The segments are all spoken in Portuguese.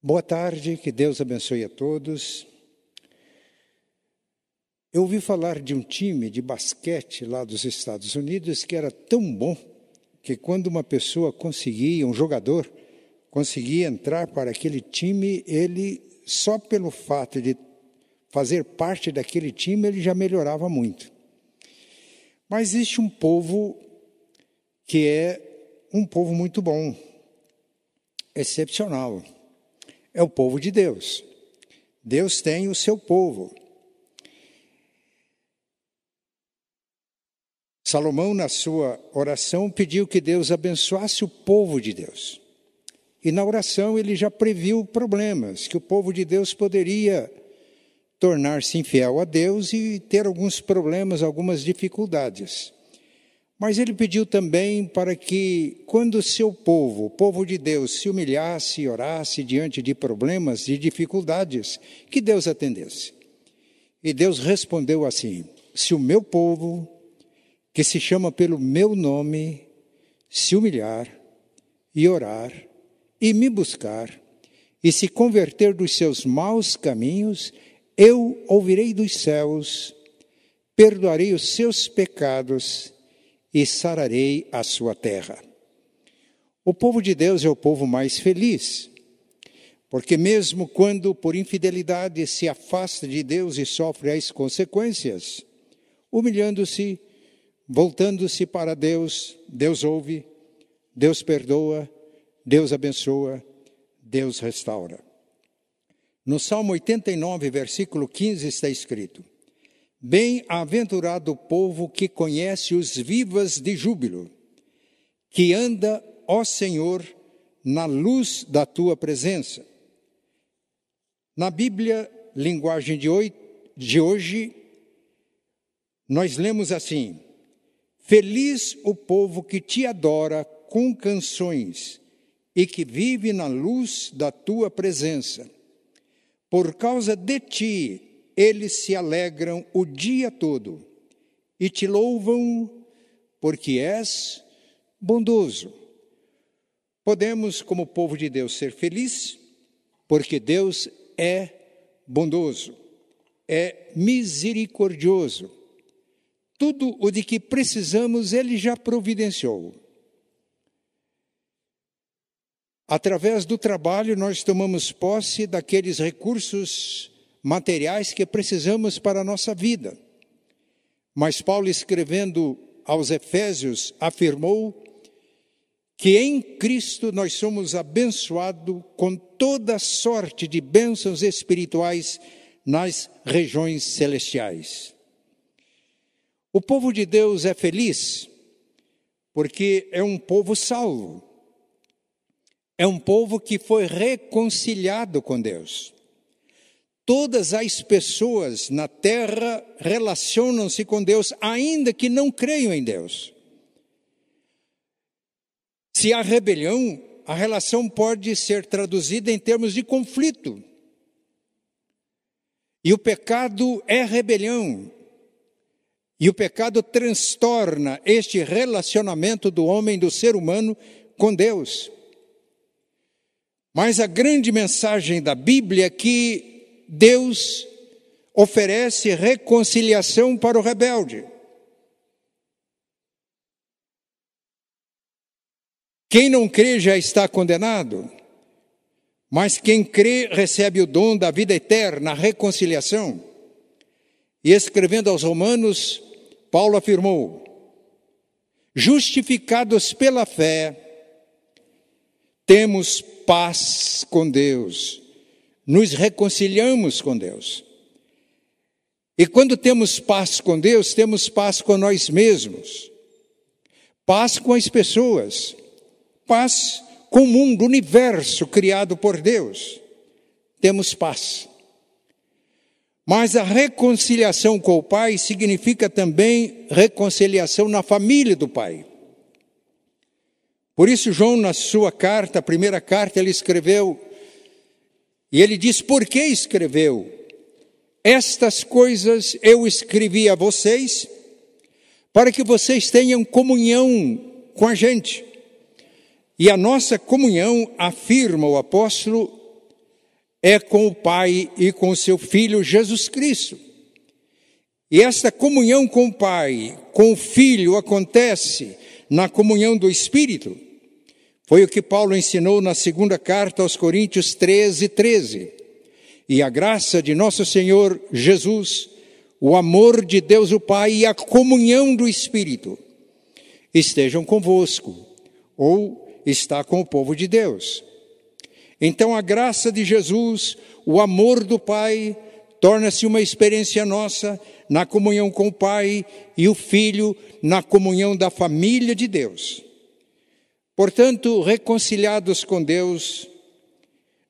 Boa tarde, que Deus abençoe a todos. Eu ouvi falar de um time de basquete lá dos Estados Unidos que era tão bom que quando uma pessoa conseguia, um jogador, conseguia entrar para aquele time, ele, só pelo fato de fazer parte daquele time, ele já melhorava muito. Mas existe um povo que é um povo muito bom, excepcional é o povo de Deus. Deus tem o seu povo. Salomão, na sua oração, pediu que Deus abençoasse o povo de Deus. E na oração ele já previu problemas, que o povo de Deus poderia tornar-se infiel a Deus e ter alguns problemas, algumas dificuldades. Mas ele pediu também para que, quando seu povo, o povo de Deus, se humilhasse e orasse diante de problemas e dificuldades, que Deus atendesse. E Deus respondeu assim: Se o meu povo, que se chama pelo meu nome, se humilhar e orar e me buscar e se converter dos seus maus caminhos, eu ouvirei dos céus, perdoarei os seus pecados e sararei a sua terra. O povo de Deus é o povo mais feliz, porque mesmo quando por infidelidade se afasta de Deus e sofre as consequências, humilhando-se, voltando-se para Deus, Deus ouve, Deus perdoa, Deus abençoa, Deus restaura. No Salmo 89, versículo 15 está escrito: Bem-aventurado o povo que conhece os vivas de júbilo, que anda, ó Senhor, na luz da tua presença. Na Bíblia, linguagem de hoje, nós lemos assim: Feliz o povo que te adora com canções e que vive na luz da tua presença. Por causa de ti, eles se alegram o dia todo e te louvam porque és bondoso. Podemos, como povo de Deus, ser felizes porque Deus é bondoso, é misericordioso. Tudo o de que precisamos, Ele já providenciou. Através do trabalho, nós tomamos posse daqueles recursos materiais que precisamos para a nossa vida. Mas Paulo, escrevendo aos Efésios, afirmou que em Cristo nós somos abençoados com toda sorte de bênçãos espirituais nas regiões celestiais. O povo de Deus é feliz porque é um povo salvo, é um povo que foi reconciliado com Deus. Todas as pessoas na terra relacionam-se com Deus, ainda que não creiam em Deus. Se há rebelião, a relação pode ser traduzida em termos de conflito. E o pecado é rebelião. E o pecado transtorna este relacionamento do homem, do ser humano, com Deus. Mas a grande mensagem da Bíblia é que Deus oferece reconciliação para o rebelde. Quem não crê já está condenado, mas quem crê recebe o dom da vida eterna, a reconciliação. E escrevendo aos Romanos, Paulo afirmou: justificados pela fé, temos paz com Deus nos reconciliamos com Deus. E quando temos paz com Deus, temos paz com nós mesmos, paz com as pessoas, paz com o mundo, o universo criado por Deus. Temos paz. Mas a reconciliação com o Pai significa também reconciliação na família do Pai. Por isso, João, na sua carta, a primeira carta, ele escreveu: e ele diz: Por que escreveu? Estas coisas eu escrevi a vocês, para que vocês tenham comunhão com a gente. E a nossa comunhão, afirma o apóstolo, é com o Pai e com o seu Filho Jesus Cristo. E esta comunhão com o Pai, com o Filho, acontece na comunhão do Espírito. Foi o que Paulo ensinou na segunda carta aos Coríntios 13, 13. E a graça de nosso Senhor Jesus, o amor de Deus o Pai e a comunhão do Espírito estejam convosco, ou está com o povo de Deus. Então a graça de Jesus, o amor do Pai, torna-se uma experiência nossa na comunhão com o Pai e o Filho na comunhão da família de Deus. Portanto, reconciliados com Deus,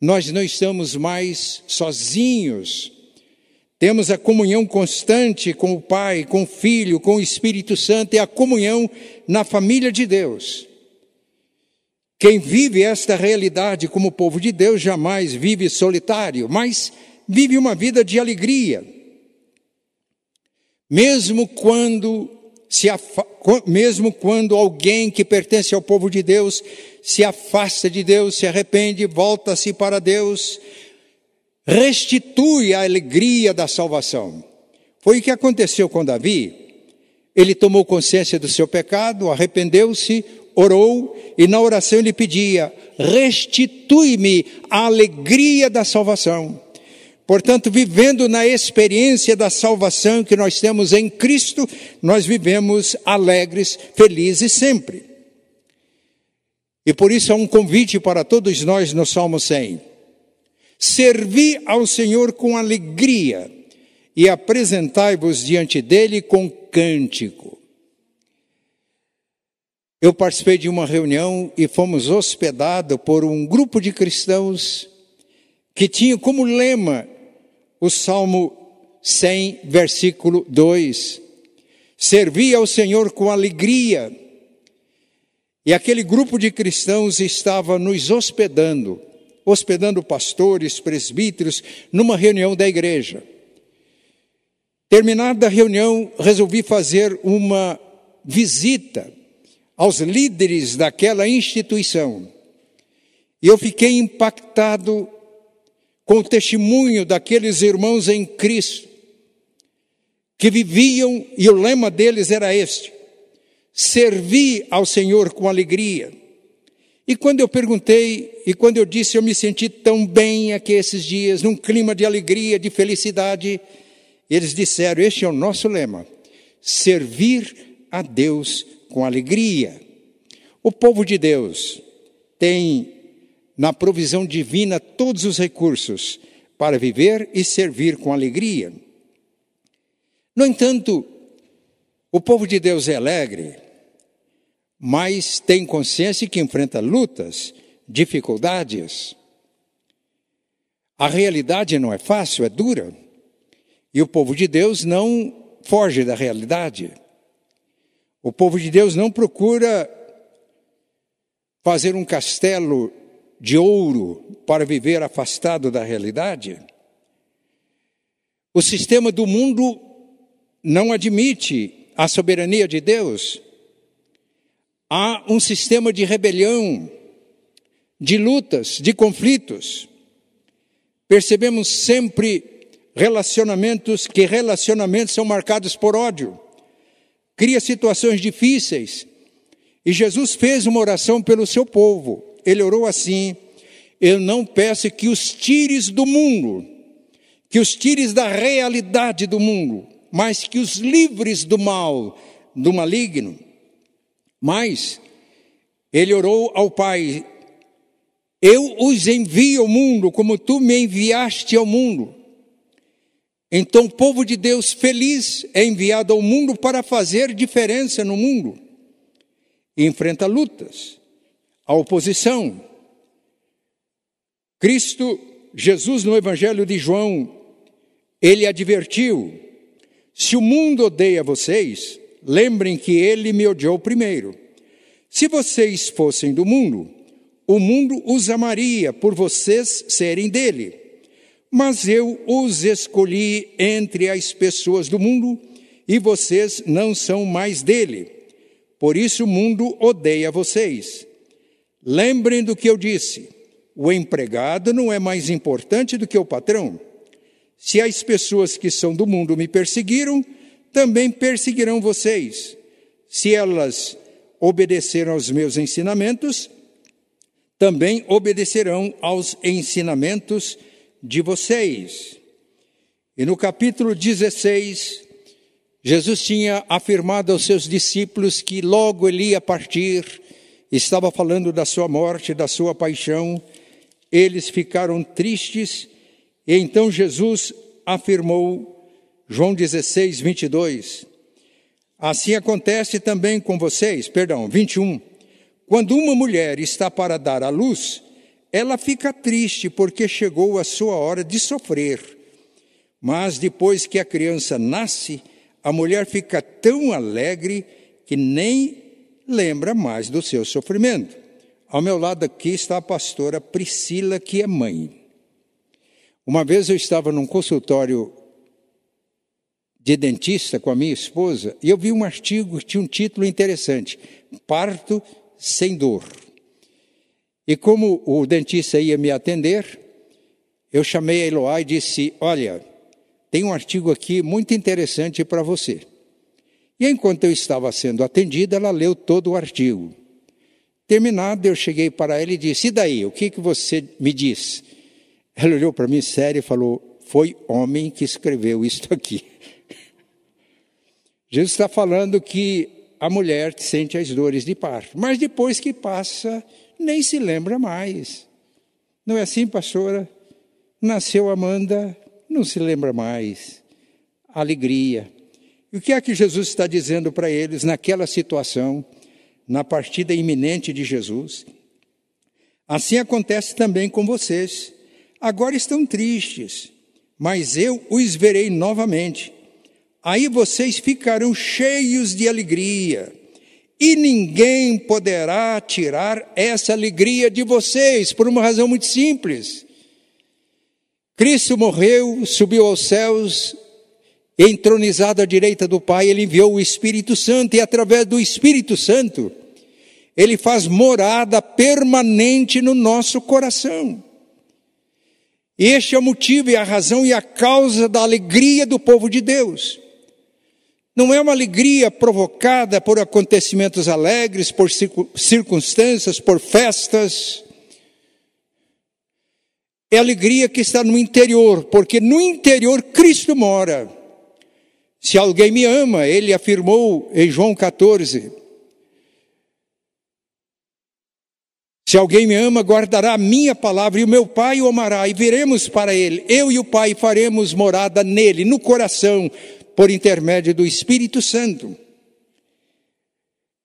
nós não estamos mais sozinhos. Temos a comunhão constante com o Pai, com o Filho, com o Espírito Santo e a comunhão na família de Deus. Quem vive esta realidade como povo de Deus jamais vive solitário, mas vive uma vida de alegria. Mesmo quando se mesmo quando alguém que pertence ao povo de Deus se afasta de Deus, se arrepende, volta-se para Deus, restitui a alegria da salvação. Foi o que aconteceu com Davi. Ele tomou consciência do seu pecado, arrependeu-se, orou e na oração ele pedia: restitui-me a alegria da salvação. Portanto, vivendo na experiência da salvação que nós temos em Cristo, nós vivemos alegres, felizes sempre. E por isso há um convite para todos nós no Salmo 100. Servi ao Senhor com alegria e apresentai-vos diante dele com cântico. Eu participei de uma reunião e fomos hospedados por um grupo de cristãos que tinha como lema o Salmo 100, versículo 2. Servi ao Senhor com alegria. E aquele grupo de cristãos estava nos hospedando, hospedando pastores, presbíteros, numa reunião da igreja. Terminada a reunião, resolvi fazer uma visita aos líderes daquela instituição. E eu fiquei impactado com o testemunho daqueles irmãos em Cristo, que viviam, e o lema deles era este: servir ao Senhor com alegria. E quando eu perguntei, e quando eu disse, eu me senti tão bem aqui esses dias, num clima de alegria, de felicidade, eles disseram: Este é o nosso lema, servir a Deus com alegria. O povo de Deus tem na provisão divina todos os recursos para viver e servir com alegria. No entanto, o povo de Deus é alegre, mas tem consciência que enfrenta lutas, dificuldades. A realidade não é fácil, é dura. E o povo de Deus não foge da realidade. O povo de Deus não procura fazer um castelo de ouro para viver afastado da realidade. O sistema do mundo não admite a soberania de Deus. Há um sistema de rebelião, de lutas, de conflitos. Percebemos sempre relacionamentos que relacionamentos são marcados por ódio cria situações difíceis. E Jesus fez uma oração pelo seu povo. Ele orou assim: Eu não peço que os tires do mundo, que os tires da realidade do mundo, mas que os livres do mal, do maligno. Mas ele orou ao Pai: Eu os envio ao mundo como tu me enviaste ao mundo. Então, o povo de Deus feliz é enviado ao mundo para fazer diferença no mundo. E enfrenta lutas, a oposição. Cristo, Jesus no Evangelho de João, ele advertiu: se o mundo odeia vocês, lembrem que ele me odiou primeiro. Se vocês fossem do mundo, o mundo os amaria por vocês serem dele mas eu os escolhi entre as pessoas do mundo e vocês não são mais dele. Por isso o mundo odeia vocês. Lembrem do que eu disse: O empregado não é mais importante do que o patrão. Se as pessoas que são do mundo me perseguiram, também perseguirão vocês. Se elas obedeceram aos meus ensinamentos, também obedecerão aos ensinamentos de vocês. E no capítulo 16, Jesus tinha afirmado aos seus discípulos que logo ele ia partir, estava falando da sua morte, da sua paixão. Eles ficaram tristes, e então Jesus afirmou, João 16, 22, Assim acontece também com vocês, perdão, 21. Quando uma mulher está para dar à luz, ela fica triste porque chegou a sua hora de sofrer. Mas depois que a criança nasce, a mulher fica tão alegre que nem lembra mais do seu sofrimento. Ao meu lado aqui está a pastora Priscila, que é mãe. Uma vez eu estava num consultório de dentista com a minha esposa e eu vi um artigo que tinha um título interessante: Parto sem dor. E como o dentista ia me atender, eu chamei a Eloá e disse: Olha, tem um artigo aqui muito interessante para você. E enquanto eu estava sendo atendida, ela leu todo o artigo. Terminado, eu cheguei para ela e disse: E daí, o que, que você me diz? Ela olhou para mim sério e falou: Foi homem que escreveu isto aqui. Jesus está falando que a mulher sente as dores de parto, mas depois que passa, nem se lembra mais. Não é assim, pastora? Nasceu Amanda, não se lembra mais. Alegria. E o que é que Jesus está dizendo para eles naquela situação, na partida iminente de Jesus? Assim acontece também com vocês. Agora estão tristes, mas eu os verei novamente aí vocês ficarão cheios de alegria, e ninguém poderá tirar essa alegria de vocês, por uma razão muito simples. Cristo morreu, subiu aos céus, entronizado à direita do Pai, ele enviou o Espírito Santo, e através do Espírito Santo, ele faz morada permanente no nosso coração. Este é o motivo e a razão e a causa da alegria do povo de Deus. Não é uma alegria provocada por acontecimentos alegres, por circunstâncias, por festas. É alegria que está no interior, porque no interior Cristo mora. Se alguém me ama, ele afirmou em João 14. Se alguém me ama, guardará a minha palavra, e o meu Pai o amará, e viremos para ele. Eu e o Pai faremos morada nele, no coração, por intermédio do Espírito Santo.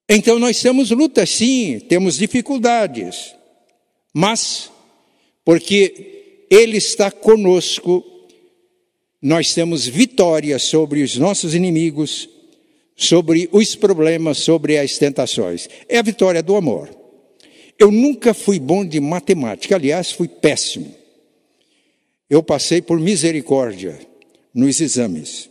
Então nós temos lutas, sim, temos dificuldades, mas porque Ele está conosco, nós temos vitória sobre os nossos inimigos, sobre os problemas, sobre as tentações. É a vitória do amor. Eu nunca fui bom de matemática, aliás, fui péssimo. Eu passei por misericórdia nos exames.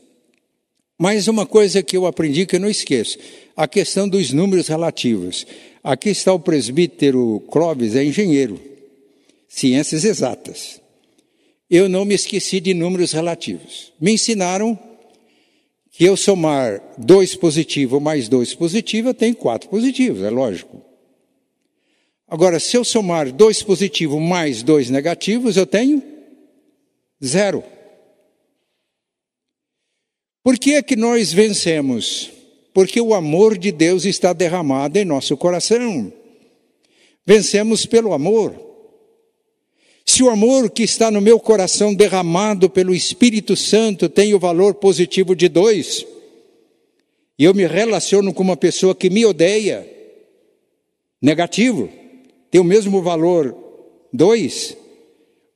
Mas uma coisa que eu aprendi que eu não esqueço, a questão dos números relativos. Aqui está o presbítero Clóvis, é engenheiro, ciências exatas. Eu não me esqueci de números relativos. Me ensinaram que eu somar dois positivo mais dois positivo, eu tenho quatro positivos, é lógico. Agora, se eu somar dois positivos mais dois negativos, eu tenho zero. Por que é que nós vencemos? Porque o amor de Deus está derramado em nosso coração. Vencemos pelo amor. Se o amor que está no meu coração derramado pelo Espírito Santo tem o valor positivo de dois, e eu me relaciono com uma pessoa que me odeia, negativo, tem o mesmo valor dois,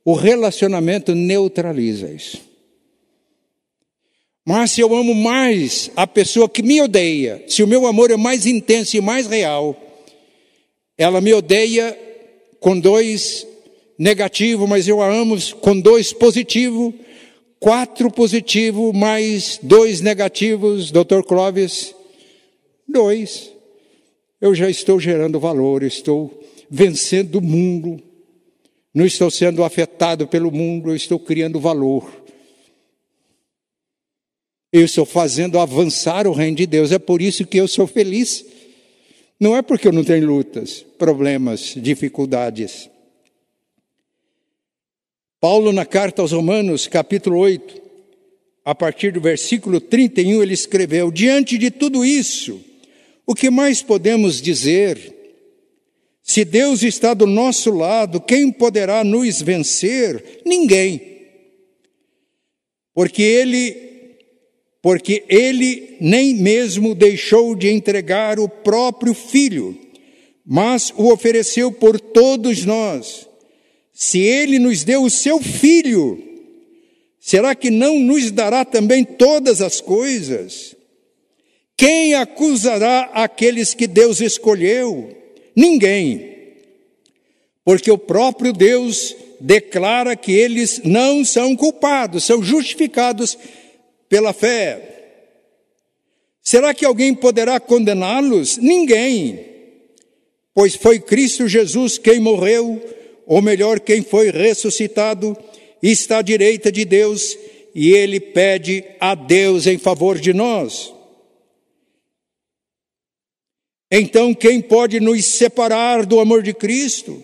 o relacionamento neutraliza isso. Mas se eu amo mais a pessoa que me odeia, se o meu amor é mais intenso e mais real, ela me odeia com dois negativo, mas eu a amo com dois positivo, quatro positivo mais dois negativos, doutor Clóvis, dois. Eu já estou gerando valor, estou vencendo o mundo não estou sendo afetado pelo mundo, eu estou criando valor. Eu estou fazendo avançar o reino de Deus, é por isso que eu sou feliz. Não é porque eu não tenho lutas, problemas, dificuldades. Paulo, na carta aos Romanos, capítulo 8, a partir do versículo 31, ele escreveu: Diante de tudo isso, o que mais podemos dizer? Se Deus está do nosso lado, quem poderá nos vencer? Ninguém. Porque ele porque ele nem mesmo deixou de entregar o próprio filho, mas o ofereceu por todos nós. Se ele nos deu o seu filho, será que não nos dará também todas as coisas? Quem acusará aqueles que Deus escolheu? Ninguém. Porque o próprio Deus declara que eles não são culpados, são justificados pela fé. Será que alguém poderá condená-los? Ninguém. Pois foi Cristo Jesus quem morreu, ou melhor, quem foi ressuscitado, está à direita de Deus, e ele pede a Deus em favor de nós. Então, quem pode nos separar do amor de Cristo?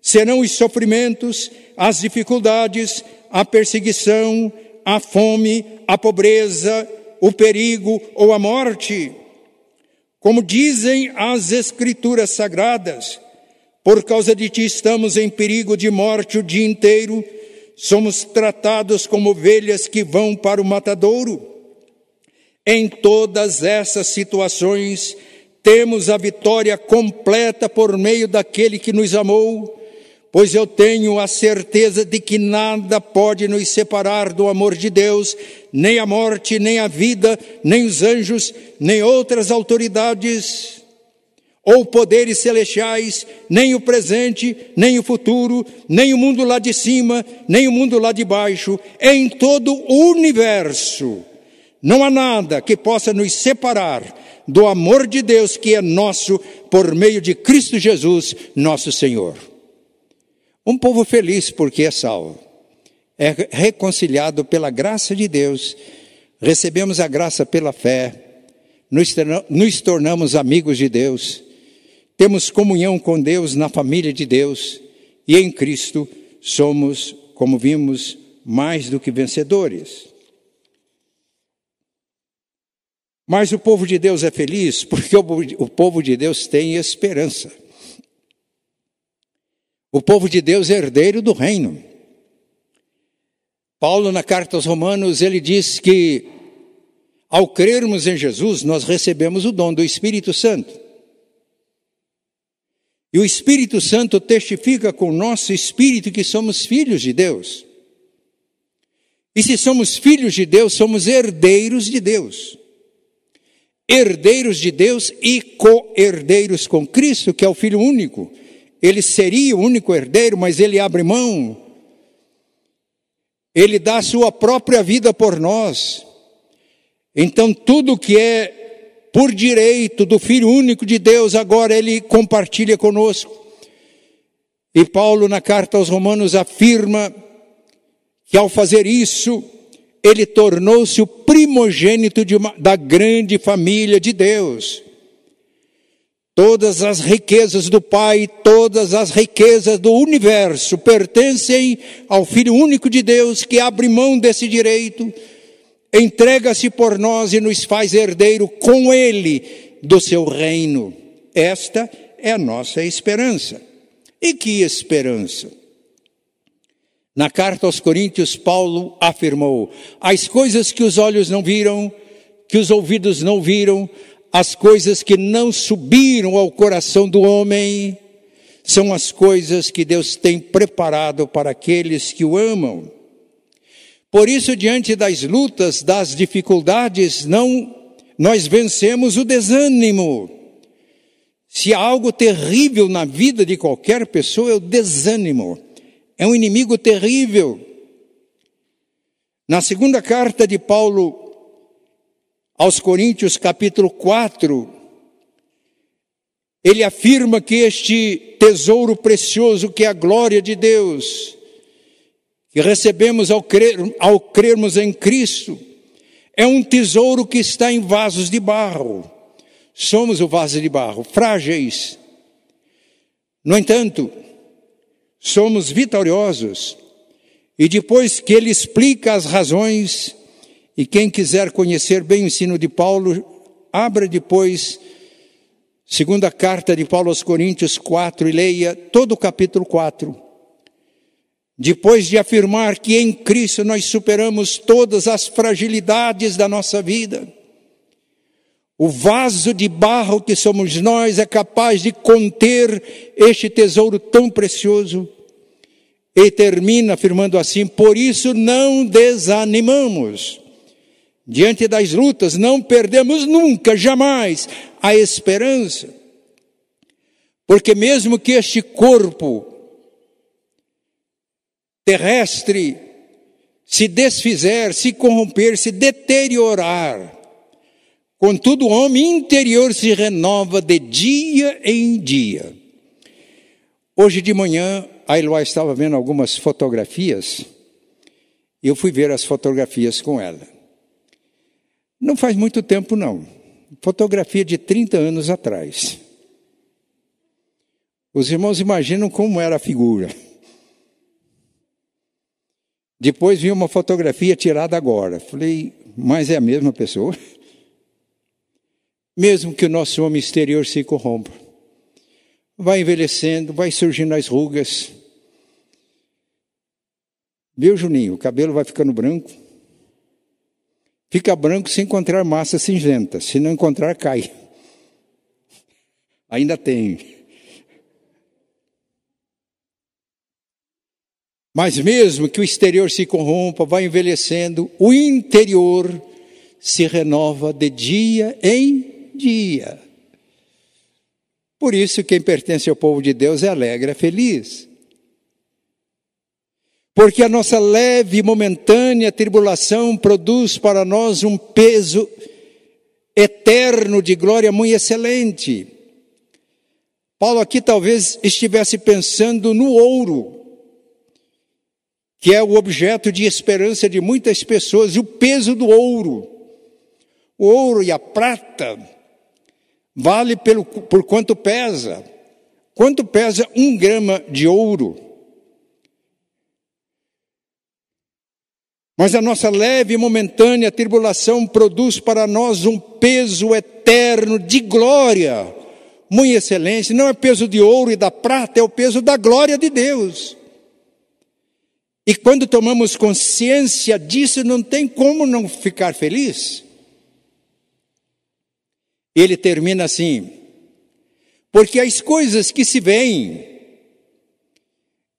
Serão os sofrimentos, as dificuldades, a perseguição, a fome, a pobreza, o perigo ou a morte. Como dizem as Escrituras Sagradas, por causa de ti estamos em perigo de morte o dia inteiro, somos tratados como ovelhas que vão para o matadouro. Em todas essas situações, temos a vitória completa por meio daquele que nos amou pois eu tenho a certeza de que nada pode nos separar do amor de Deus, nem a morte, nem a vida, nem os anjos, nem outras autoridades ou poderes celestiais, nem o presente, nem o futuro, nem o mundo lá de cima, nem o mundo lá de baixo, em todo o universo. Não há nada que possa nos separar do amor de Deus que é nosso por meio de Cristo Jesus, nosso Senhor. Um povo feliz porque é salvo, é reconciliado pela graça de Deus, recebemos a graça pela fé, nos tornamos amigos de Deus, temos comunhão com Deus na família de Deus e em Cristo somos, como vimos, mais do que vencedores. Mas o povo de Deus é feliz porque o povo de Deus tem esperança. O povo de Deus é herdeiro do reino. Paulo, na carta aos Romanos, ele diz que ao crermos em Jesus, nós recebemos o dom do Espírito Santo. E o Espírito Santo testifica com o nosso espírito que somos filhos de Deus. E se somos filhos de Deus, somos herdeiros de Deus. Herdeiros de Deus e co-herdeiros com Cristo, que é o Filho único ele seria o único herdeiro, mas ele abre mão. Ele dá a sua própria vida por nós. Então, tudo que é por direito do Filho único de Deus, agora ele compartilha conosco. E Paulo, na carta aos Romanos, afirma que ao fazer isso, ele tornou-se o primogênito uma, da grande família de Deus. Todas as riquezas do Pai, todas as riquezas do universo pertencem ao Filho único de Deus que abre mão desse direito, entrega-se por nós e nos faz herdeiro com Ele do seu reino. Esta é a nossa esperança. E que esperança? Na carta aos Coríntios, Paulo afirmou: as coisas que os olhos não viram, que os ouvidos não viram, as coisas que não subiram ao coração do homem são as coisas que Deus tem preparado para aqueles que o amam. Por isso, diante das lutas, das dificuldades, não nós vencemos o desânimo. Se há algo terrível na vida de qualquer pessoa, é o desânimo. É um inimigo terrível. Na segunda carta de Paulo aos Coríntios, capítulo 4, ele afirma que este tesouro precioso, que é a glória de Deus, que recebemos ao, crer, ao crermos em Cristo, é um tesouro que está em vasos de barro. Somos o vaso de barro, frágeis. No entanto, somos vitoriosos. E depois que ele explica as razões, e quem quiser conhecer bem o ensino de Paulo, abra depois segunda carta de Paulo aos Coríntios 4 e leia todo o capítulo 4. Depois de afirmar que em Cristo nós superamos todas as fragilidades da nossa vida, o vaso de barro que somos nós é capaz de conter este tesouro tão precioso. E termina afirmando assim: por isso não desanimamos. Diante das lutas, não perdemos nunca, jamais, a esperança. Porque mesmo que este corpo terrestre se desfizer, se corromper, se deteriorar, contudo o homem interior se renova de dia em dia. Hoje de manhã, a Eloá estava vendo algumas fotografias, eu fui ver as fotografias com ela. Não faz muito tempo, não. Fotografia de 30 anos atrás. Os irmãos imaginam como era a figura. Depois vi uma fotografia tirada agora. Falei, mas é a mesma pessoa? Mesmo que o nosso homem exterior se corrompa, vai envelhecendo, vai surgindo as rugas. Viu, Juninho? O cabelo vai ficando branco. Fica branco se encontrar massa cinzenta, se não encontrar, cai. Ainda tem. Mas mesmo que o exterior se corrompa, vai envelhecendo, o interior se renova de dia em dia. Por isso, quem pertence ao povo de Deus é alegre, é feliz. Porque a nossa leve e momentânea tribulação produz para nós um peso eterno de glória muito excelente. Paulo aqui talvez estivesse pensando no ouro, que é o objeto de esperança de muitas pessoas, e o peso do ouro. O ouro e a prata vale pelo, por quanto pesa. Quanto pesa um grama de ouro? Mas a nossa leve e momentânea tribulação produz para nós um peso eterno de glória, muito excelente. Não é peso de ouro e da prata, é o peso da glória de Deus. E quando tomamos consciência disso, não tem como não ficar feliz. Ele termina assim: porque as coisas que se veem,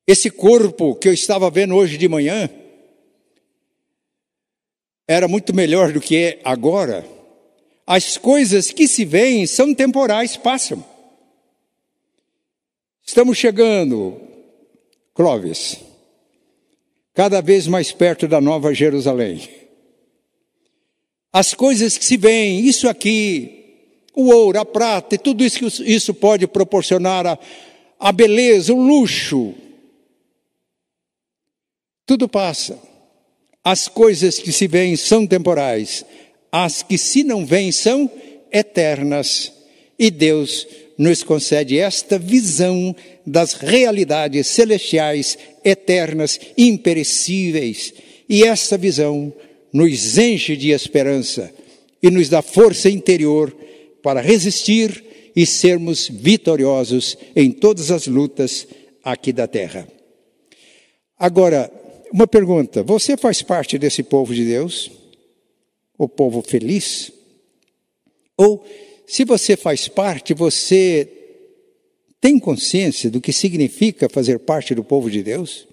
esse corpo que eu estava vendo hoje de manhã, era muito melhor do que é agora, as coisas que se veem são temporais, passam. Estamos chegando, Clóvis, cada vez mais perto da Nova Jerusalém. As coisas que se veem, isso aqui, o ouro, a prata e tudo isso que isso pode proporcionar, a, a beleza, o luxo, tudo passa. As coisas que se veem são temporais, as que se não veem são eternas. E Deus nos concede esta visão das realidades celestiais, eternas, imperecíveis. E essa visão nos enche de esperança e nos dá força interior para resistir e sermos vitoriosos em todas as lutas aqui da terra. Agora, uma pergunta: você faz parte desse povo de Deus? O povo feliz? Ou, se você faz parte, você tem consciência do que significa fazer parte do povo de Deus?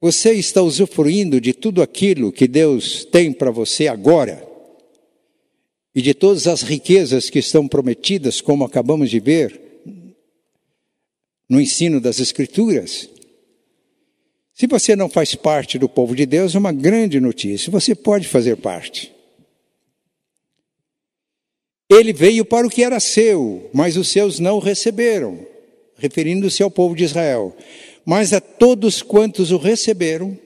Você está usufruindo de tudo aquilo que Deus tem para você agora? E de todas as riquezas que estão prometidas, como acabamos de ver no ensino das Escrituras? Se você não faz parte do povo de Deus, é uma grande notícia, você pode fazer parte. Ele veio para o que era seu, mas os seus não o receberam, referindo-se ao povo de Israel. Mas a todos quantos o receberam,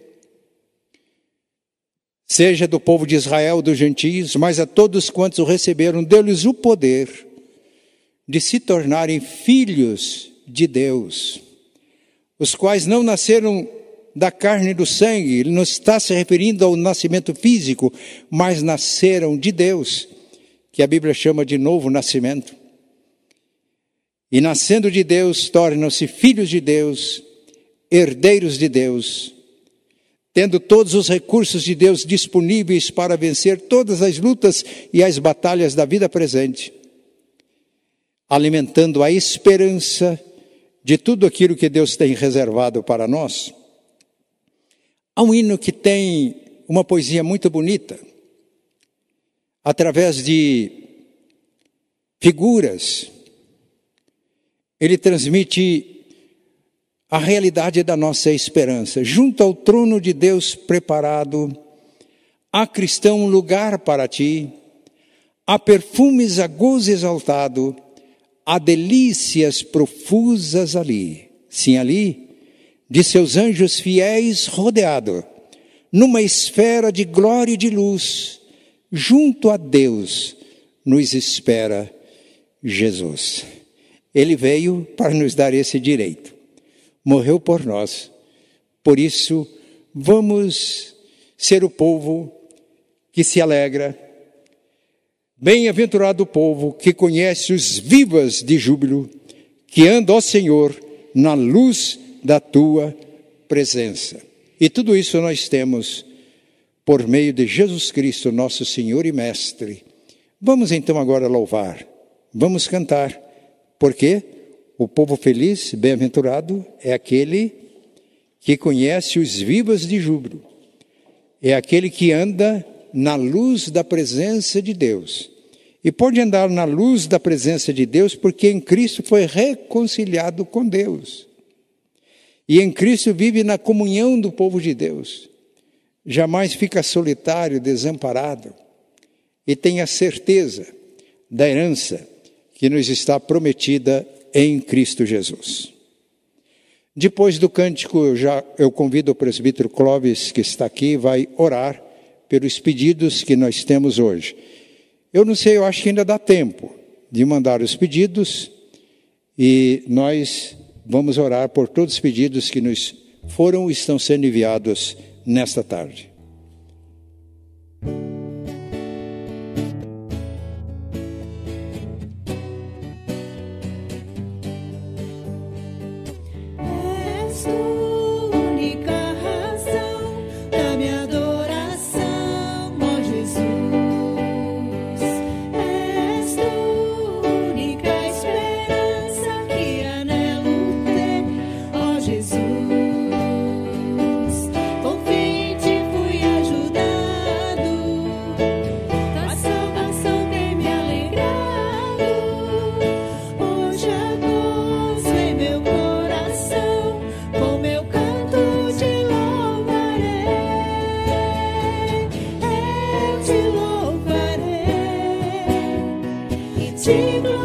seja do povo de Israel, dos gentios, mas a todos quantos o receberam, deu-lhes o poder de se tornarem filhos de Deus, os quais não nasceram da carne e do sangue, ele não está se referindo ao nascimento físico, mas nasceram de Deus, que a Bíblia chama de novo nascimento. E nascendo de Deus, tornam-se filhos de Deus, herdeiros de Deus, tendo todos os recursos de Deus disponíveis para vencer todas as lutas e as batalhas da vida presente, alimentando a esperança de tudo aquilo que Deus tem reservado para nós. Há um hino que tem uma poesia muito bonita, através de figuras, ele transmite a realidade da nossa esperança. Junto ao trono de Deus preparado, há cristão um lugar para ti, há perfumes a gozo exaltado, há delícias profusas ali. Sim, ali, de seus anjos fiéis rodeado, numa esfera de glória e de luz, junto a Deus, nos espera Jesus. Ele veio para nos dar esse direito morreu por nós. Por isso, vamos ser o povo que se alegra. Bem-aventurado o povo que conhece os vivas de júbilo, que anda, ó Senhor, na luz da tua presença. E tudo isso nós temos por meio de Jesus Cristo, nosso Senhor e Mestre. Vamos então agora louvar, vamos cantar, por quê? O povo feliz, bem-aventurado, é aquele que conhece os vivas de júbilo, é aquele que anda na luz da presença de Deus. E pode andar na luz da presença de Deus porque em Cristo foi reconciliado com Deus. E em Cristo vive na comunhão do povo de Deus. Jamais fica solitário, desamparado. E tem a certeza da herança que nos está prometida em Cristo Jesus. Depois do cântico, eu, já, eu convido o presbítero Clóvis, que está aqui, vai orar pelos pedidos que nós temos hoje. Eu não sei, eu acho que ainda dá tempo de mandar os pedidos e nós vamos orar por todos os pedidos que nos foram e estão sendo enviados nesta tarde. Te